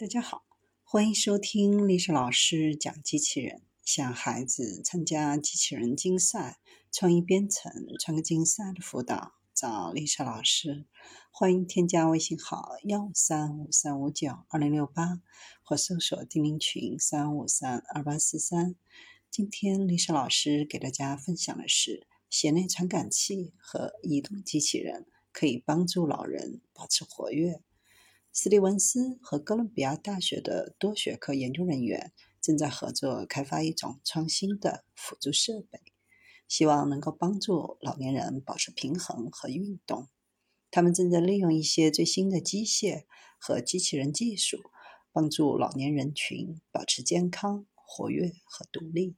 大家好，欢迎收听历史老师讲机器人。想孩子参加机器人竞赛、创意编程、创客竞赛的辅导，找历史老师。欢迎添加微信号幺三五三五九二零六八，或搜索钉钉群三五三二八四三。今天历史老师给大家分享的是鞋内传感器和移动机器人可以帮助老人保持活跃。斯蒂文斯和哥伦比亚大学的多学科研究人员正在合作开发一种创新的辅助设备，希望能够帮助老年人保持平衡和运动。他们正在利用一些最新的机械和机器人技术，帮助老年人群保持健康、活跃和独立。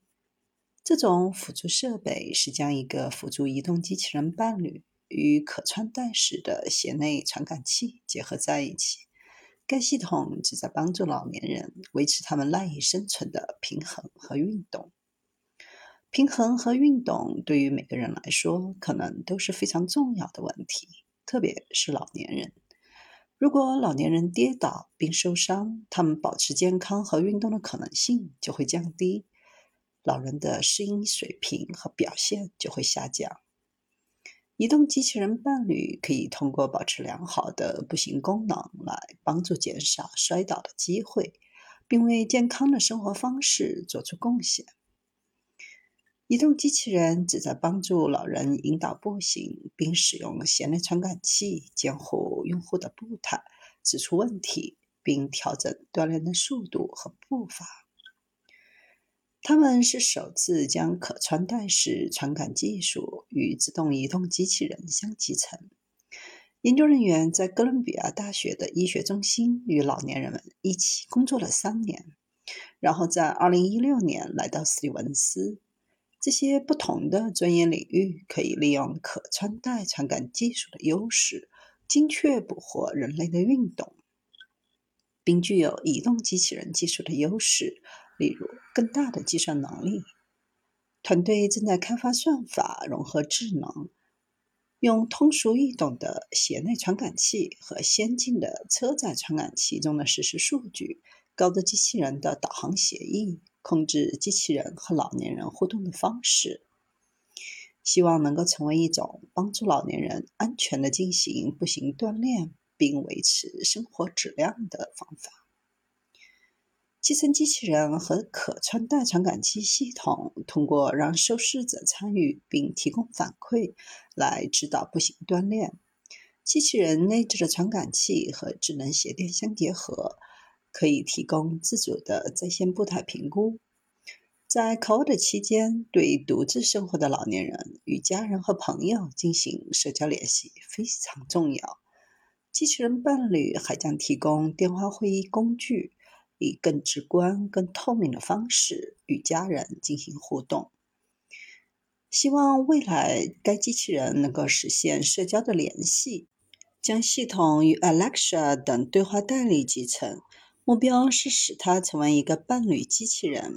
这种辅助设备是将一个辅助移动机器人伴侣与可穿戴式的鞋内传感器结合在一起。该系统旨在帮助老年人维持他们赖以生存的平衡和运动。平衡和运动对于每个人来说可能都是非常重要的问题，特别是老年人。如果老年人跌倒并受伤，他们保持健康和运动的可能性就会降低，老人的适应水平和表现就会下降。移动机器人伴侣可以通过保持良好的步行功能来帮助减少摔倒的机会，并为健康的生活方式做出贡献。移动机器人旨在帮助老人引导步行，并使用鞋内传感器监护用户的步态，指出问题，并调整锻炼的速度和步伐。他们是首次将可穿戴式传感技术与自动移动机器人相集成。研究人员在哥伦比亚大学的医学中心与老年人们一起工作了三年，然后在2016年来到斯蒂文斯。这些不同的专业领域可以利用可穿戴传感技术的优势，精确捕获人类的运动，并具有移动机器人技术的优势。例如，更大的计算能力。团队正在开发算法融合智能，用通俗易懂的鞋内传感器和先进的车载传感器中的实时数据，高德机器人的导航协议，控制机器人和老年人互动的方式。希望能够成为一种帮助老年人安全的进行步行锻炼并维持生活质量的方法。集成机器人和可穿戴传感器系统，通过让受试者参与并提供反馈来指导步行锻炼。机器人内置的传感器和智能鞋垫相结合，可以提供自主的在线步态评估。在 COVID 期间，对独自生活的老年人与家人和朋友进行社交联系非常重要。机器人伴侣还将提供电话会议工具。以更直观、更透明的方式与家人进行互动。希望未来该机器人能够实现社交的联系，将系统与 Alexa 等对话代理集成。目标是使它成为一个伴侣机器人。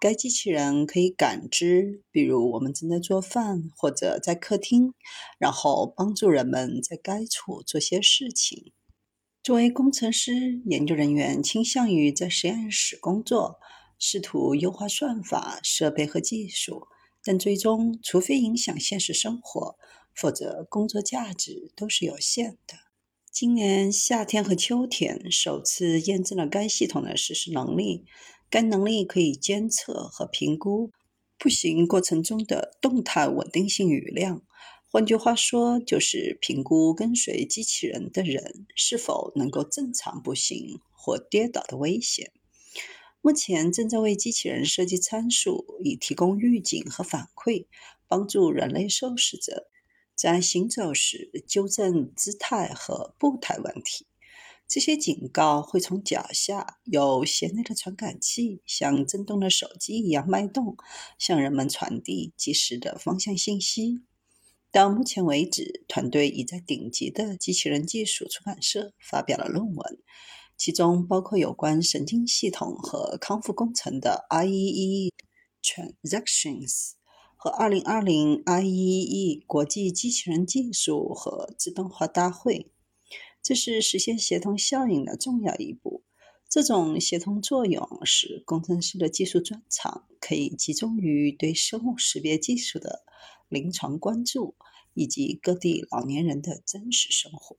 该机器人可以感知，比如我们正在做饭或者在客厅，然后帮助人们在该处做些事情。作为工程师，研究人员倾向于在实验室工作，试图优化算法、设备和技术。但最终，除非影响现实生活，否则工作价值都是有限的。今年夏天和秋天首次验证了该系统的实施能力。该能力可以监测和评估步行过程中的动态稳定性语量。换句话说，就是评估跟随机器人的人是否能够正常步行或跌倒的危险。目前正在为机器人设计参数，以提供预警和反馈，帮助人类受试者在行走时纠正姿态和步态问题。这些警告会从脚下有鞋内的传感器，像震动的手机一样脉动，向人们传递及时的方向信息。到目前为止，团队已在顶级的机器人技术出版社发表了论文，其中包括有关神经系统和康复工程的 IEEE Transactions 和2020 IEEE 国际机器人技术和自动化大会。这是实现协同效应的重要一步。这种协同作用使工程师的技术专长可以集中于对生物识别技术的临床关注，以及各地老年人的真实生活。